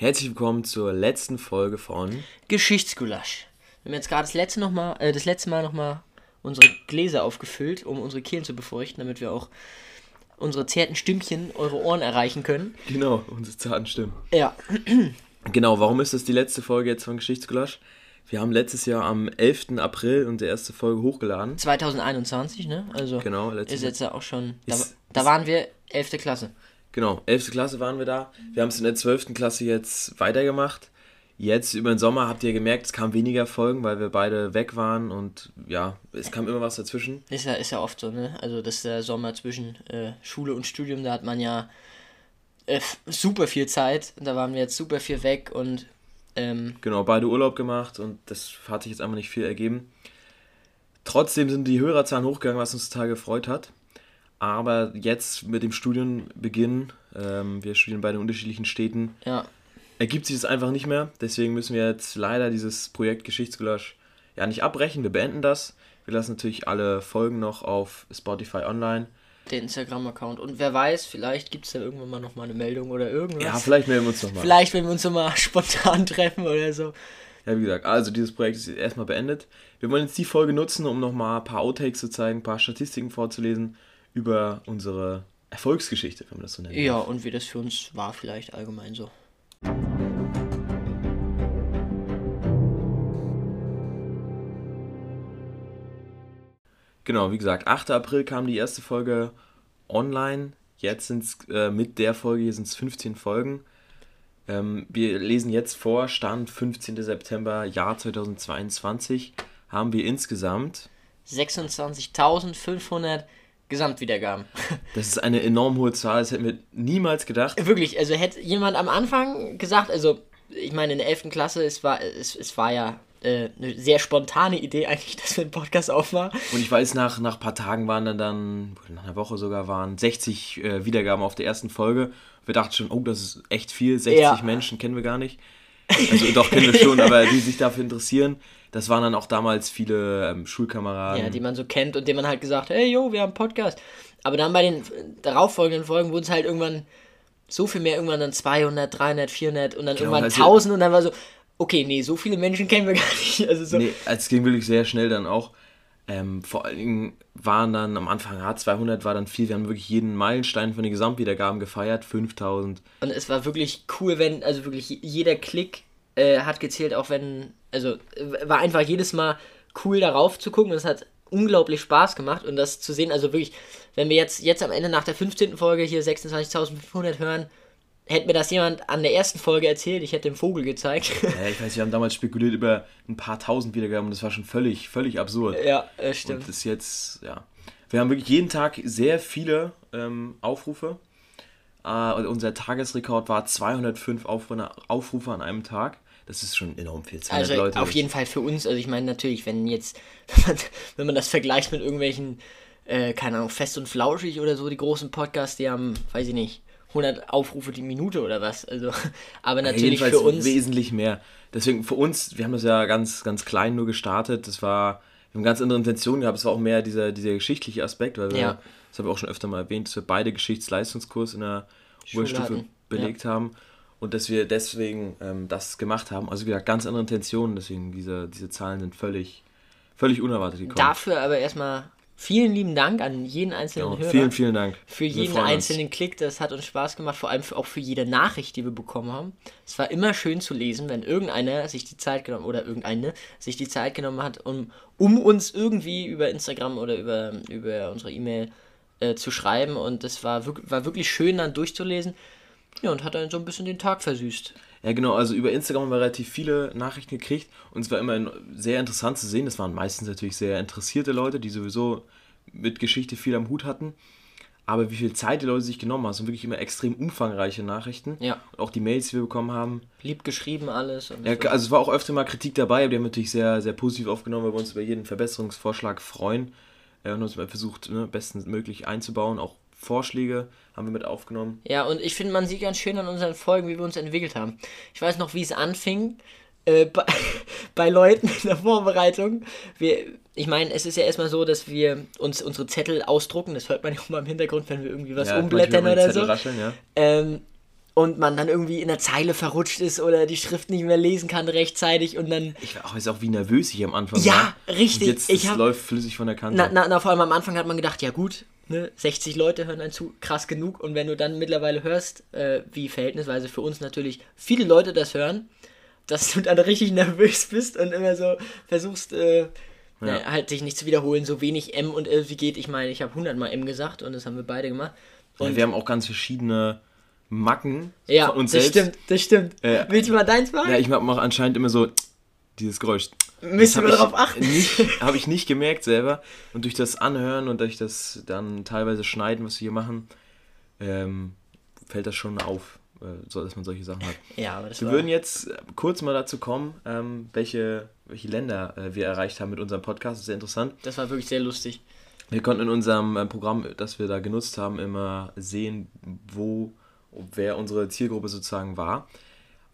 Herzlich willkommen zur letzten Folge von Geschichtsgulasch. Wir haben jetzt gerade das letzte, noch mal, äh, das letzte Mal nochmal unsere Gläser aufgefüllt, um unsere Kehlen zu befeuchten, damit wir auch unsere zarten Stimmchen eure Ohren erreichen können. Genau, unsere zarten Stimmen. Ja. Genau, warum ist das die letzte Folge jetzt von Geschichtsgulasch? Wir haben letztes Jahr am 11. April unsere erste Folge hochgeladen. 2021, ne? Also Genau, letztes ist jetzt ja auch schon. Da, Ist- da waren wir 11. Klasse. Genau, 11. Klasse waren wir da. Wir haben es in der 12. Klasse jetzt weitergemacht. Jetzt über den Sommer habt ihr gemerkt, es kamen weniger Folgen, weil wir beide weg waren und ja, es kam immer was dazwischen. Ist ja, ist ja oft so, ne? Also das ist der Sommer zwischen äh, Schule und Studium, da hat man ja äh, super viel Zeit. Da waren wir jetzt super viel weg und ähm, Genau, beide Urlaub gemacht und das hat sich jetzt einfach nicht viel ergeben. Trotzdem sind die Hörerzahlen hochgegangen, was uns total gefreut hat. Aber jetzt mit dem Studienbeginn, ähm, wir studieren beide in unterschiedlichen Städten, ja, ergibt sich das einfach nicht mehr. Deswegen müssen wir jetzt leider dieses Projekt Geschichtsgulasch ja nicht abbrechen. Wir beenden das. Wir lassen natürlich alle Folgen noch auf Spotify online. den Instagram-Account. Und wer weiß, vielleicht gibt es da irgendwann mal nochmal eine Meldung oder irgendwas. Ja, vielleicht melden wir uns nochmal. Vielleicht, wenn wir uns nochmal spontan treffen oder so. Ja, wie gesagt, also dieses Projekt ist erstmal beendet. Wir wollen jetzt die Folge nutzen, um nochmal ein paar Outtakes zu zeigen, ein paar Statistiken vorzulesen über unsere Erfolgsgeschichte, wenn man das so nennt. Ja, und wie das für uns war, vielleicht allgemein so. Genau, wie gesagt, 8. April kam die erste Folge online. Jetzt sind es äh, mit der Folge hier sind es 15 Folgen. Ähm, wir lesen jetzt vor, Stand 15. September, Jahr 2022, haben wir insgesamt, 26.500 Gesamtwiedergaben. das ist eine enorm hohe Zahl, das hätten wir niemals gedacht. Wirklich, also hätte jemand am Anfang gesagt, also ich meine in der 11. Klasse, es war, es, es war ja äh, eine sehr spontane Idee eigentlich, dass wir einen Podcast aufmachen. Und ich weiß, nach, nach ein paar Tagen waren dann, dann nach einer Woche sogar, waren 60 äh, Wiedergaben auf der ersten Folge. Wir dachten schon, oh, das ist echt viel, 60 Ja. Menschen kennen wir gar nicht. Also doch, kennen wir schon, aber die sich dafür interessieren. Das waren dann auch damals viele ähm, Schulkameraden. Ja, die man so kennt und dem man halt gesagt, hey, yo, wir haben einen Podcast. Aber dann bei den darauffolgenden Folgen wurden es halt irgendwann so viel mehr, irgendwann dann 200, 300, 400 und dann irgendwann also- 1000 und dann war so, okay, nee, so viele Menschen kennen wir gar nicht. Also so, Nee, es ging wirklich sehr schnell dann auch. Ähm, vor allen Dingen waren dann am Anfang, ja, 200 war dann viel. Wir haben wirklich jeden Meilenstein von den Gesamtwiedergaben gefeiert, 5000. Und es war wirklich cool, wenn, also wirklich jeder Klick äh, hat gezählt, auch wenn, also war einfach jedes Mal cool darauf zu gucken und es hat unglaublich Spaß gemacht und das zu sehen, also wirklich, wenn wir jetzt, jetzt am Ende nach der 15. Folge hier 26.500 hören, hätte mir das jemand an der ersten Folge erzählt, ich hätte dem Vogel gezeigt. Ja, ich weiß, wir haben damals spekuliert über ein paar tausend Wiedergaben und das war schon völlig, völlig absurd. ja, äh, Und stimmt. das ist jetzt, ja. Wir haben wirklich jeden Tag sehr viele ähm, Aufrufe. Äh, und unser Tagesrekord war 205 Aufrufe, Aufrufe an einem Tag. Das ist schon enorm viel. 200 Also Leute. auf jeden Fall für uns, also ich meine natürlich, wenn jetzt, wenn man, wenn man das vergleicht mit irgendwelchen, äh, keine Ahnung, Fest und Flauschig oder so, die großen Podcasts, die haben, weiß ich nicht, 100 Aufrufe die Minute oder was, also, aber natürlich für uns, wesentlich mehr. Deswegen für uns, wir haben das ja ganz, ganz klein nur gestartet. Das war, wir haben ganz andere Intentionen gehabt. Es war auch mehr dieser, dieser geschichtliche Aspekt, weil wir, Ja. das habe ich auch schon öfter mal erwähnt, dass wir beide Geschichtsleistungskurs in der Schule Oberstufe hatten, belegt haben. Und dass wir deswegen ähm, das gemacht haben. Also wie gesagt, ganz andere Intentionen. Deswegen diese, diese Zahlen sind völlig, völlig unerwartet gekommen. dafür aber erstmal vielen lieben Dank an jeden einzelnen Genau. Hörer. Vielen, vielen Dank. für jeden freuen uns. einzelnen Klick, das hat uns Spaß gemacht, vor allem für, auch für jede Nachricht, die wir bekommen haben. Es war immer schön zu lesen, wenn irgendeiner sich die Zeit genommen oder irgendeine sich die Zeit genommen hat, um, um uns irgendwie über Instagram oder über, über unsere E-Mail äh, zu schreiben. Und das war, war wirklich schön dann durchzulesen. Ja, und hat dann so ein bisschen den Tag versüßt. Ja, genau, also über Instagram haben wir relativ viele Nachrichten gekriegt und es war immer sehr interessant zu sehen. Das waren meistens natürlich sehr interessierte Leute, die sowieso mit Geschichte viel am Hut hatten. Aber wie viel Zeit die Leute sich genommen haben, sind wirklich immer extrem umfangreiche Nachrichten. Ja. Und auch die Mails, die wir bekommen haben. Lieb geschrieben alles. Und Ja, so. also es war auch öfter mal Kritik dabei, aber die haben natürlich sehr, sehr positiv aufgenommen, weil wir uns über jeden Verbesserungsvorschlag freuen. Und uns mal versucht, ne, bestmöglich einzubauen. Auch Vorschläge haben wir mit aufgenommen. Ja, und ich finde, man sieht ganz schön an unseren Folgen, wie wir uns entwickelt haben. Ich weiß noch, wie es anfing äh, bei, bei Leuten in der Vorbereitung. Wir, ich meine, es ist ja erstmal so, dass wir uns unsere Zettel ausdrucken. Das hört man ja auch mal im Hintergrund, wenn wir irgendwie was Ja, umblättern oder Zettel so. Rascheln, ja. Ähm, und man dann irgendwie in der Zeile verrutscht ist oder die Schrift nicht mehr lesen kann rechtzeitig und dann. Ich weiß auch, wie nervös ich am Anfang Ja, war. richtig. Und jetzt Ich hab- läuft flüssig von der Kante. Na, na, na, vor allem am Anfang hat man gedacht, ja gut, ne, 60 Leute hören einen zu, krass genug. Und wenn du dann mittlerweile hörst, äh, wie verhältnisweise für uns natürlich viele Leute das hören, dass du dann richtig nervös bist und immer so versuchst, äh, na, halt dich nicht zu wiederholen, so wenig M und L wie geht. Ich meine, ich habe 100 mal M gesagt und das haben wir beide gemacht. Ja, Und wir haben auch ganz verschiedene Macken ja, von uns das selbst. stimmt, das stimmt. Ja. Willst du mal deins machen? Ja, ich mache anscheinend immer so dieses Geräusch. Müssen wir darauf achten. habe ich nicht gemerkt selber. Und durch das Anhören und durch das dann teilweise Schneiden, was wir hier machen, ähm, fällt das schon auf, äh, so, dass man solche Sachen hat. Ja, aber das Wir würden jetzt äh, kurz mal dazu kommen, ähm, welche, welche Länder äh, wir erreicht haben mit unserem Podcast. Das ist sehr interessant. das war wirklich sehr lustig. Wir konnten in unserem äh, Programm, das wir da genutzt haben, immer sehen, wo, wer unsere Zielgruppe sozusagen war.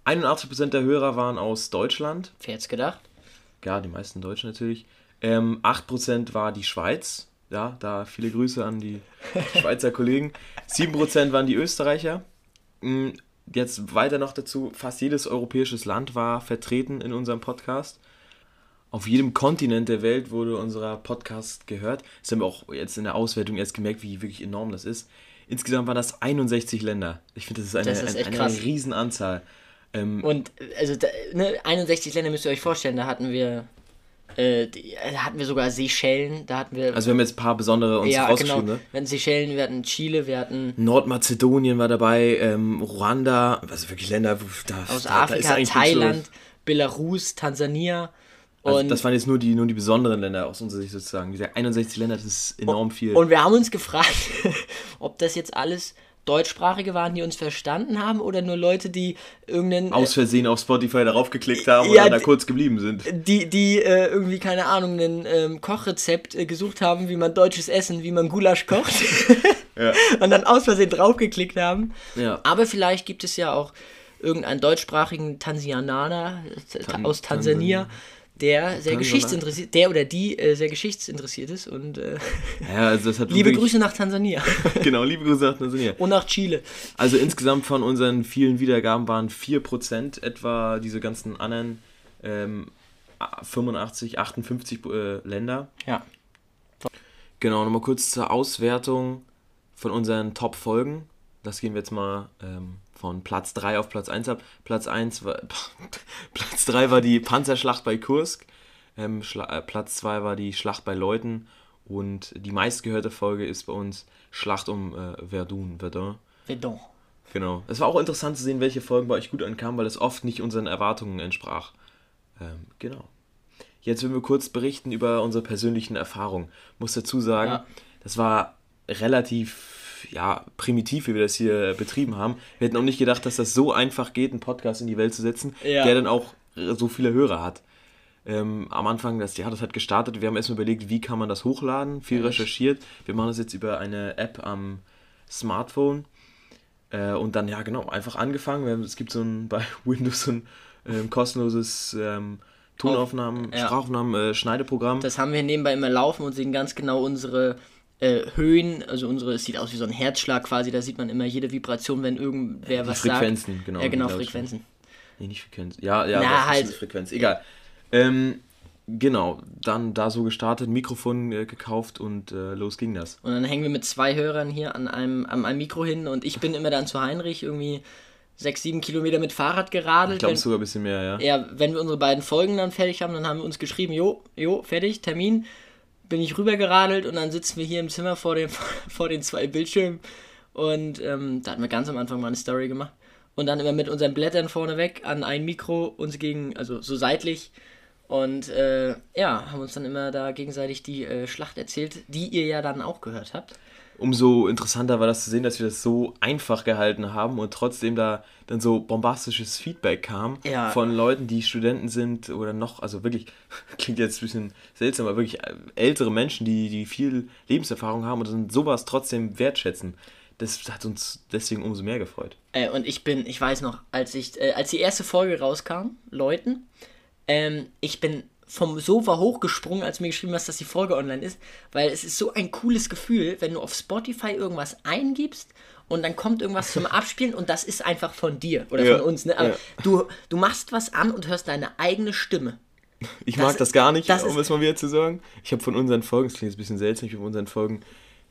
81% der Hörer waren aus Deutschland. Wer hätte gedacht? Ja, die meisten Deutschen natürlich. Ähm, 8% war die Schweiz. Ja, da viele Grüße an die Schweizer Kollegen. 7% waren die Österreicher. Mm, Jetzt weiter noch dazu, fast jedes europäisches Land war vertreten in unserem Podcast. Auf jedem Kontinent der Welt wurde unser Podcast gehört. Das haben wir auch jetzt in der Auswertung erst gemerkt, wie wirklich enorm das ist. Insgesamt waren das 61 Länder. Ich finde, das ist eine, Das ist eine, eine. Riesenanzahl. Ähm, Und also da, ne, 61 Länder müsst ihr euch vorstellen, da hatten wir äh, äh, da hatten wir sogar Seychellen, da hatten wir also wir haben jetzt ein paar besondere uns ja genau, rausgeschrieben. ne? wir hatten Seychellen, wir hatten Chile, wir hatten Nordmazedonien war dabei, ähm, Ruanda, also wirklich Länder, wo da, aus da, da Afrika, nichts Thailand. Belarus, Tansania Also und das waren jetzt nur die, nur die besonderen Länder aus unserer Sicht sozusagen. Wie gesagt, 61 Länder, das ist enorm viel. und wir haben uns gefragt, ob das jetzt alles Deutschsprachige waren, die uns verstanden haben oder nur Leute, die irgendeinen aus Versehen auf Spotify darauf geklickt haben Ja, dann da kurz geblieben sind. die, die äh, irgendwie, keine Ahnung, ein ähm, Kochrezept äh, gesucht haben, wie man deutsches Essen, wie man Gulasch kocht. Ja. Und dann aus Versehen draufgeklickt haben. Ja. Aber vielleicht gibt es ja auch irgendeinen deutschsprachigen Tansianer äh, Tan- aus Tansania, der sehr geschichtsinteressiert, der oder die äh, sehr geschichtsinteressiert ist. Und äh, Ja, also liebe Grüße nach Tansania Genau, liebe Grüße nach Tansania. und nach Chile. Also insgesamt von unseren vielen Wiedergaben waren 4% etwa diese ganzen anderen ähm, 85, 58 äh, Länder. Ja. Genau, nochmal kurz zur Auswertung von unseren Top-Folgen. Das gehen wir jetzt mal ähm, von Platz 3 auf Platz 1 ab. Platz 1 war, Platz 3 war die Panzerschlacht bei Kursk. Ähm, äh, Platz 2 war die Schlacht bei Leuten. Und die meistgehörte Folge ist bei uns Schlacht um äh, Verdun, Verdun. Verdun. Genau. Es war auch interessant zu sehen, welche Folgen bei euch gut ankamen, weil es oft nicht unseren Erwartungen entsprach. Ähm, genau. Jetzt werden wir kurz berichten über unsere persönlichen Erfahrungen. Muss dazu sagen, Ja. das war relativ ja, primitiv, wie wir das hier betrieben haben. Wir hätten auch nicht gedacht, dass das so einfach geht, einen Podcast in die Welt zu setzen, Ja. der dann auch so viele Hörer hat. Ähm, am Anfang, das Jahr, das hat gestartet. Wir haben erstmal überlegt, wie kann man das hochladen, viel Ja. recherchiert. Wir machen das jetzt über eine App am Smartphone. Äh, und dann, ja, genau, einfach angefangen. Haben, es gibt so ein bei Windows so ein ähm, kostenloses ähm, Tonaufnahmen, Ja. Sprachaufnahmen, äh, Schneideprogramm. Das haben wir nebenbei immer laufen und sehen ganz genau unsere äh, Höhen, also unsere, es sieht aus wie so ein Herzschlag quasi, da sieht man immer jede Vibration, wenn irgendwer Die was Frequenzen, sagt. genau, Ja, genau. Frequenzen. Nee, nicht Frequenz. Ja, ja, Na, halt. Frequenz. Egal. Ähm, genau, dann da so gestartet, Mikrofon äh, gekauft und äh, los ging das. Und dann hängen wir mit zwei Hörern hier an einem, an einem Mikro hin und ich bin immer dann zu Heinrich irgendwie sechs, sieben Kilometer mit Fahrrad geradelt. Ich glaube sogar ein bisschen mehr, ja. ja, wenn wir unsere beiden Folgen dann fertig haben, dann haben wir uns geschrieben, jo, jo, fertig, Termin. Bin ich rüber geradelt und dann sitzen wir hier im Zimmer vor, dem, vor den zwei Bildschirmen und ähm, da hatten wir ganz am Anfang mal eine Story gemacht. Und dann immer mit unseren Blättern vorneweg an ein Mikro uns gegen, also so seitlich. Und äh, ja, haben uns dann immer da gegenseitig die äh, Schlacht erzählt, die ihr ja dann auch gehört habt. Umso interessanter war das zu sehen, dass wir das so einfach gehalten haben und trotzdem da dann so bombastisches Feedback kam Ja. von Leuten, die Studenten sind oder noch, also wirklich, klingt jetzt ein bisschen seltsam, aber wirklich ältere Menschen, die, die viel Lebenserfahrung haben und dann sowas trotzdem wertschätzen. Das hat uns deswegen umso mehr gefreut. Äh, und ich bin, ich weiß noch, als ich, äh, als die erste Folge rauskam, Leuten, ähm, ich bin vom Sofa hochgesprungen, als du mir geschrieben hast, dass die Folge online ist, weil es ist so ein cooles Gefühl, wenn du auf Spotify irgendwas eingibst und dann kommt irgendwas zum Abspielen und das ist einfach von dir oder Ja, von uns. Ne? Aber ja. du, du machst was an und hörst deine eigene Stimme. Ich Das- mag das gar nicht, das um es mal wieder zu sagen. Ich habe von unseren Folgen, das klingt jetzt ein bisschen seltsam, ich habe von unseren Folgen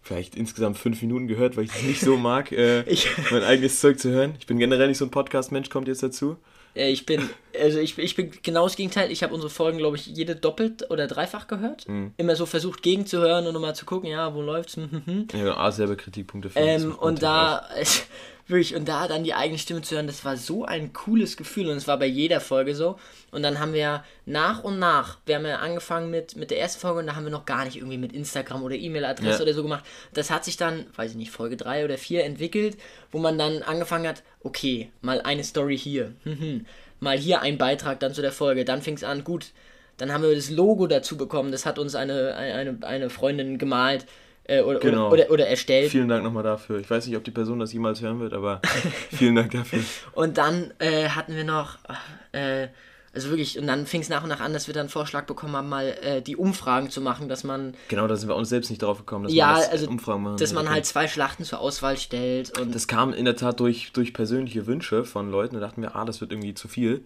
vielleicht insgesamt fünf Minuten gehört, weil ich es nicht so mag, äh, Ich- mein eigenes Zeug zu hören. Ich bin generell nicht so ein Podcast-Mensch, kommt jetzt dazu. Äh, Ich bin, also ich, ich bin genau das Gegenteil. Ich habe unsere Folgen, glaube ich, jede doppelt oder dreifach gehört. Mhm. Immer so versucht gegenzuhören und nochmal zu gucken, ja, wo läuft's? Hm, hm, hm. Ja, A, selber Kritikpunkte für Ähm, und da, wirklich, und da dann die eigene Stimme zu hören, das war so ein cooles Gefühl und es war bei jeder Folge so. Und dann haben wir nach und nach, wir haben ja angefangen mit, mit der ersten Folge und da haben wir noch gar nicht irgendwie mit Instagram oder E-Mail-Adresse Ja. oder so gemacht. Das hat sich dann, weiß ich nicht, Folge 3 oder 4 entwickelt, wo man dann angefangen hat, okay, mal eine Story hier, mhm, mal hier ein Beitrag dann zu der Folge, dann fing es an, gut, dann haben wir das Logo dazu bekommen, das hat uns eine, eine, eine Freundin gemalt äh, oder, Genau. oder, oder, oder erstellt. Vielen Dank nochmal dafür. Ich weiß nicht, ob die Person das jemals hören wird, aber vielen Dank dafür. Und dann äh, hatten wir noch, äh, also wirklich, und dann fing es nach und nach an, dass wir dann einen Vorschlag bekommen haben, mal äh, die Umfragen zu machen, dass man, Genau, da sind wir uns selbst nicht drauf gekommen, dass ja, man das also, Umfragen machen dass man okay. halt zwei Schlachten zur Auswahl stellt und Das kam in der Tat durch, durch persönliche Wünsche von Leuten. Da dachten wir, ah, das wird irgendwie zu viel.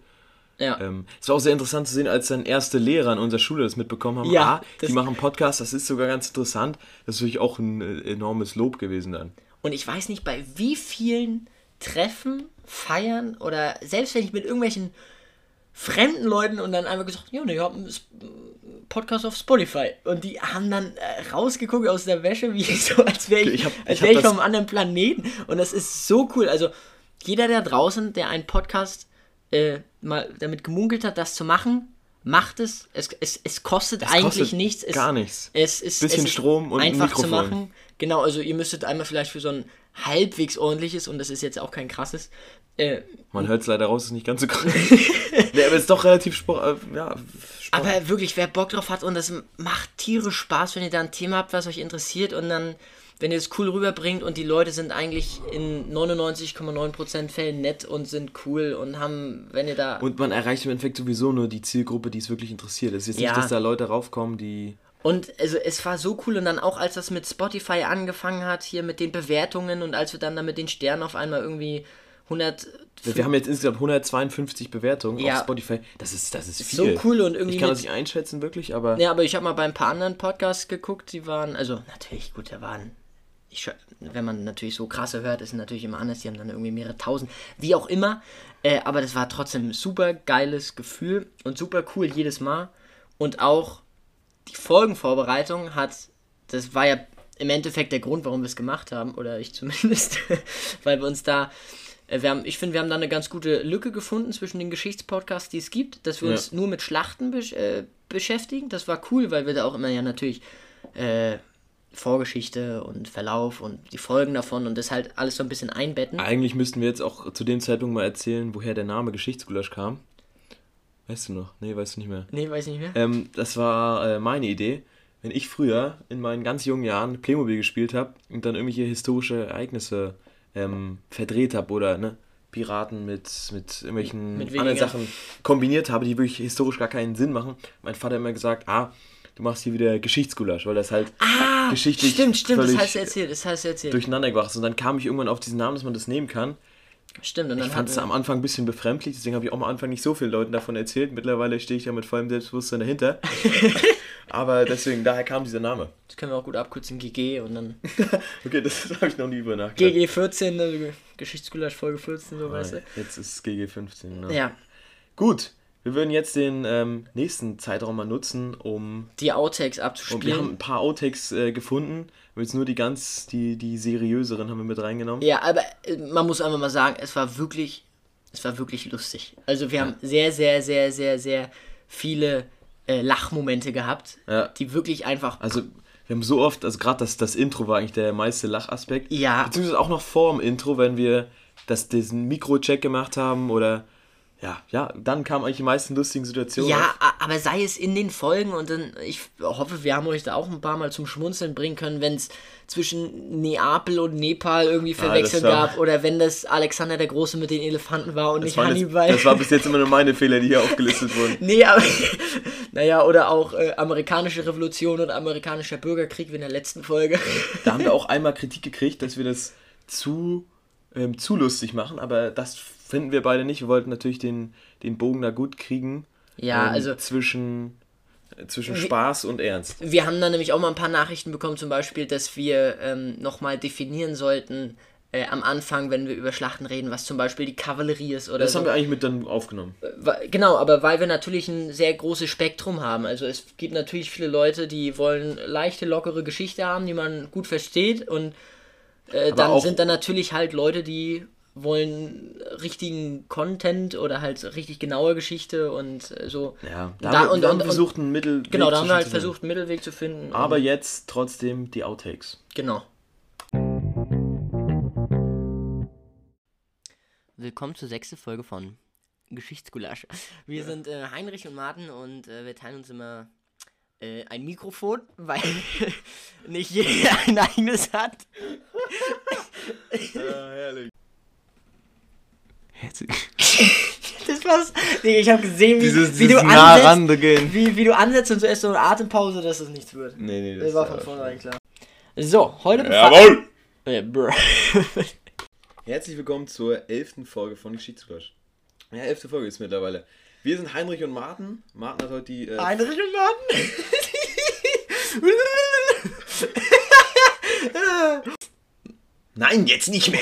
Ja. Ähm, es war auch sehr interessant zu sehen, als dann erste Lehrer in unserer Schule das mitbekommen haben. Ja, ah, die machen Podcast, das ist sogar ganz interessant. Das ist wirklich auch ein äh, enormes Lob gewesen dann. Und ich weiß nicht, bei wie vielen Treffen, Feiern oder selbst wenn ich mit irgendwelchen fremden Leuten und dann einfach gesagt, ja, ne, ihr habt einen Podcast auf Spotify. Und die haben dann äh, rausgeguckt aus der Wäsche, wie so, als wäre ich, Ich hab- als ich wär ich das- vom anderen Planeten. Und das ist so cool. Also jeder da draußen, der einen Podcast äh, mal damit gemunkelt hat, das zu machen, macht es. Es, es, es kostet eigentlich kostet nichts. Es, gar nichts. Es ist, Bisschen es Strom und ein einfach zu Mikrofon. machen. Genau, also ihr müsstet einmal vielleicht für so ein halbwegs ordentliches, und das ist jetzt auch kein krasses, äh, Man hört es leider raus, ist nicht ganz so krass. nee, aber es ist doch relativ Sport, äh, ja, Sport. aber wirklich, wer Bock drauf hat und das macht tierisch Spaß, wenn ihr da ein Thema habt, was euch interessiert und dann, wenn ihr es cool rüberbringt und die Leute sind eigentlich in 99,9% Fällen nett und sind cool und haben, wenn ihr da... Und man erreicht im Endeffekt sowieso nur die Zielgruppe, die es wirklich interessiert. Es ist jetzt Ja. nicht, dass da Leute raufkommen, die. Und also es war so cool und dann auch als das mit Spotify angefangen hat, hier mit den Bewertungen und als wir dann da mit den Sternen auf einmal irgendwie 100... Wir haben jetzt insgesamt 152 Bewertungen Ja. auf Spotify. Das ist, das ist so viel. cool und irgendwie Ich kann das nicht einschätzen, wirklich, aber. Ja, aber ich habe mal bei ein paar anderen Podcasts geguckt, die waren, also natürlich, gut, da waren, ich, wenn man natürlich so krasse hört, ist es natürlich immer anders, die haben dann irgendwie mehrere tausend, wie auch immer, äh, aber das war trotzdem ein super geiles Gefühl und super cool jedes Mal. Und auch die Folgenvorbereitung hat, das war ja im Endeffekt der Grund, warum wir es gemacht haben, oder ich zumindest, weil wir uns da, äh, wir haben, ich finde, wir haben da eine ganz gute Lücke gefunden zwischen den Geschichtspodcasts, die es gibt, dass wir Ja. uns nur mit Schlachten besch äh, beschäftigen. Das war cool, weil wir da auch immer ja natürlich äh, Vorgeschichte und Verlauf und die Folgen davon und das halt alles so ein bisschen einbetten. Eigentlich müssten wir jetzt auch zu dem Zeitpunkt mal erzählen, woher der Name Geschichtsgulasch kam. Weißt du noch? Nee, weißt du nicht mehr. Nee, weiß ich nicht mehr. Ähm, das war äh, meine Idee. Wenn ich früher in meinen ganz jungen Jahren Playmobil gespielt habe und dann irgendwelche historische Ereignisse ähm, verdreht habe oder ne, Piraten mit, mit irgendwelchen Mit anderen. Sachen kombiniert habe, die wirklich historisch gar keinen Sinn machen, mein Vater hat immer gesagt, ah, du machst hier wieder Geschichtsgulasch, weil das halt Ah, geschichtlich stimmt, stimmt, das heißt erzählt, das heißt erzählt. durcheinander gebracht ist. Und dann kam ich irgendwann auf diesen Namen, dass man das nehmen kann. Stimmt, und dann Ich fand es am Anfang ein bisschen befremdlich, deswegen habe ich auch am Anfang nicht so vielen Leuten davon erzählt. Mittlerweile stehe ich ja mit vollem Selbstbewusstsein dahinter. Aber deswegen, daher kam dieser Name. das können wir auch gut abkürzen, GG und dann Okay, das habe ich noch nie über nachgedacht. GG 14, also Geschichtsgulasch Folge 14, so weißt du. Jetzt ist GG 15. Ne? Ja, Gut, wir würden jetzt den ähm, nächsten Zeitraum mal nutzen, um. die Outtakes Und wir abzuspielen. haben ein paar Outtakes äh, gefunden. Aber jetzt nur die ganz, die, die seriöseren haben wir mit reingenommen. Ja, aber äh, man muss einfach mal sagen, es war wirklich, es war wirklich lustig. Also wir haben sehr, sehr, sehr, sehr, sehr viele äh, Lachmomente gehabt, Ja. die wirklich einfach. Also, wir haben so oft, also gerade das, das Intro war eigentlich der meiste Lachaspekt. Ja. Beziehungsweise auch noch vor dem Intro, wenn wir das, diesen Mikro-Check gemacht haben oder. Ja, ja, dann kamen eigentlich die meisten lustigen Situationen. Ja, auf. aber sei es in den Folgen und dann, ich hoffe, wir haben euch da auch ein paar Mal zum Schmunzeln bringen können, wenn es zwischen Neapel und Nepal irgendwie Verwechseln das war- gab oder wenn das Alexander der Große mit den Elefanten war und das, nicht Hannibal. das war bis jetzt immer nur meine Fehler, die hier aufgelistet wurden. Nee, aber Naja, oder auch äh, amerikanische Revolution oder amerikanischer Bürgerkrieg wie in der letzten Folge. Da haben wir auch einmal Kritik gekriegt, dass wir das zu, ähm, zu lustig machen, aber das finden wir beide nicht. Wir wollten natürlich den, den Bogen da gut kriegen. Ja, ähm, also- Zwischen, äh, zwischen Spaß und Ernst. Wir haben dann nämlich auch mal ein paar Nachrichten bekommen, zum Beispiel, dass wir ähm, nochmal definieren sollten, äh, am Anfang, wenn wir über Schlachten reden, was zum Beispiel die Kavallerie ist oder Das so. haben wir eigentlich mit dann aufgenommen. Wa- Genau, aber weil wir natürlich ein sehr großes Spektrum haben. Also es gibt natürlich viele Leute, die wollen leichte, lockere Geschichte haben, die man gut versteht. Und äh, dann sind dann natürlich halt Leute, die wollen richtigen Content oder halt richtig genaue Geschichte und äh, so. Ja, Da- da, haben wir, und- wir haben und- versucht, einen Mittel. Genau, da haben wir halt versucht, einen Mittelweg zu finden. Aber jetzt trotzdem die Outtakes. Genau. Willkommen zur sechsten Folge von Geschichtsgulasch. Wir sind äh, Heinrich und Martin und äh, wir teilen uns immer äh, ein Mikrofon, weil nicht jeder ein eigenes hat. Ja, herrlich. Das war's. Nee, ich habe gesehen, wie, Dieses, wie, du dieses nah ansetzt, rande gehen. wie, wie du ansetzt und zuerst so eine Atempause, dass es nichts wird. Nee, nee, Das war von vornherein klar. So, heute Jawohl! Äh, brr. Herzlich willkommen zur elften Folge von Geschichtsflash. Ja, elfte Folge ist mittlerweile. Wir sind Heinrich und Martin. Martin hat heute die. Äh, Heinrich und Martin. Nein, jetzt nicht mehr!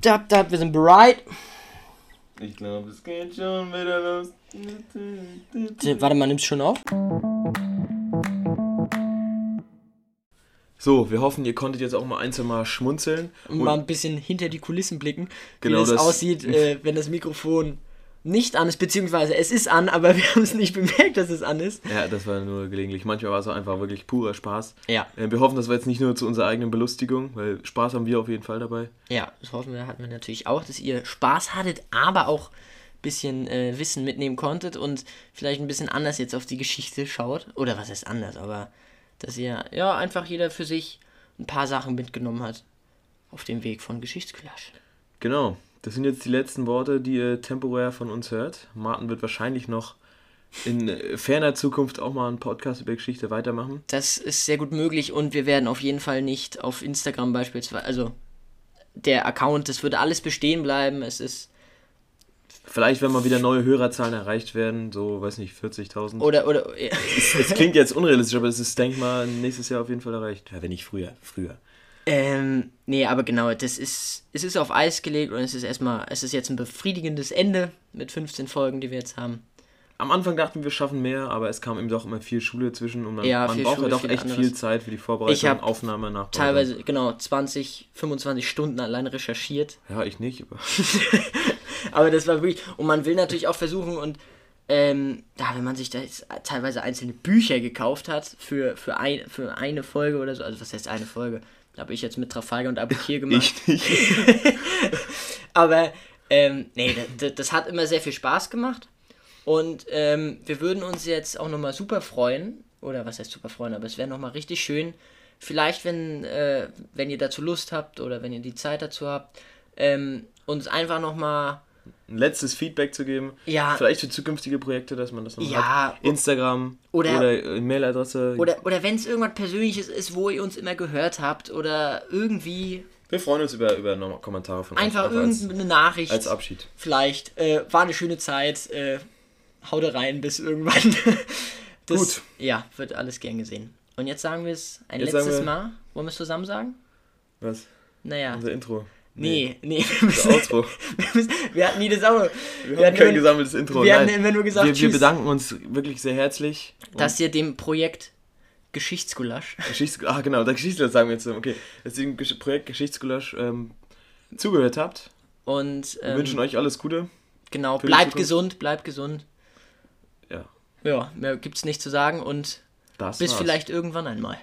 Dab, dab, wir sind bereit. ich glaube, es geht schon wieder los. Warte mal, nimmst schon auf? So, wir hoffen, ihr konntet jetzt auch mal einzeln mal schmunzeln. Und mal ein bisschen hinter die Kulissen blicken, Genau, wie das, das- aussieht, äh, wenn das Mikrofon nicht an ist, beziehungsweise es ist an, aber wir haben es nicht bemerkt, dass es an ist. Ja, das war nur gelegentlich. Manchmal war es auch einfach wirklich purer Spaß. Ja. Äh, Wir hoffen, das war jetzt nicht nur zu unserer eigenen Belustigung, weil Spaß haben wir auf jeden Fall dabei. Ja, das hoffen wir, hatten wir natürlich auch, dass ihr Spaß hattet, aber auch ein bisschen äh, Wissen mitnehmen konntet und vielleicht ein bisschen anders jetzt auf die Geschichte schaut. Oder was heißt anders, aber dass ihr, ja, einfach jeder für sich ein paar Sachen mitgenommen hat auf dem Weg von Geschichtsgulasch. Genau, das sind jetzt die letzten Worte, die ihr temporär von uns hört. Martin wird wahrscheinlich noch in ferner Zukunft auch mal einen Podcast über Geschichte weitermachen. Das ist sehr gut möglich und wir werden auf jeden Fall nicht auf Instagram beispielsweise, also der Account, das würde alles bestehen bleiben. Es ist Vielleicht, wenn mal wieder neue Hörerzahlen erreicht werden, so, weiß nicht, 40.000. oder oder Es klingt jetzt unrealistisch, aber es ist, denk mal, nächstes Jahr auf jeden Fall erreicht. Ja, wenn nicht früher, früher. Ähm, nee, aber genau, das ist es ist auf Eis gelegt und es ist erstmal es ist jetzt ein befriedigendes Ende mit 15 Folgen, die wir jetzt haben. Am Anfang dachten wir, wir schaffen mehr, aber es kam eben doch immer viel Schule zwischen und man, Ja, man braucht ja doch echt anderes. viel Zeit für die Vorbereitung, Ich Aufnahme, Nachbereitung. Teilweise genau 20, 25 Stunden allein recherchiert. Ja, ich nicht, aber Aber das war wirklich. Und man will natürlich auch versuchen und ähm, ja, wenn man sich da jetzt teilweise einzelne Bücher gekauft hat für, für, ein, für eine Folge oder so, also was heißt eine Folge? Habe ich jetzt mit Trafalgar und Abukir gemacht. ich nicht. Aber ähm, nee, das, das hat immer sehr viel Spaß gemacht. Und ähm, wir würden uns jetzt auch nochmal super freuen. Oder was heißt super freuen, aber es wäre nochmal richtig schön. Vielleicht, wenn, äh, wenn ihr dazu Lust habt oder wenn ihr die Zeit dazu habt, ähm, uns einfach nochmal. Ein letztes Feedback zu geben. Ja. Vielleicht für zukünftige Projekte, dass man das noch Ja. hat. Instagram Oder- oder, Mailadresse. Oder, oder wenn es irgendwas Persönliches ist, wo ihr uns immer gehört habt oder irgendwie wir freuen uns über, über nochmal Kommentare von einfach euch. als, irgendeine Nachricht. als Abschied. Vielleicht. Äh, war eine schöne Zeit. Äh, haut rein bis irgendwann. Das, Gut. Ja, wird alles gern gesehen. Und jetzt sagen wir es ein Jetzt letztes wir- Mal. Wollen wir es zusammen sagen? Was? Naja. Unser Intro. Nee, nee. Wir, müssen, Outro. wir, müssen, wir hatten nie das auch. Wir, Wir hatten kein immer- gesammeltes Intro. wir hatten immer nur gesagt, wir, wir bedanken uns wirklich sehr herzlich. dass ihr dem Projekt Geschichtsgulasch Geschichts ah, genau, der Geschichtsgulasch sagen wir jetzt so. Okay, dass ihr dem Projekt Geschichtsgulasch ähm, zugehört habt. und Wir ähm, wünschen euch alles Gute. genau, bleibt gesund, bleibt gesund. Ja, Ja, mehr gibt's nicht zu sagen und das bis war's. vielleicht irgendwann einmal.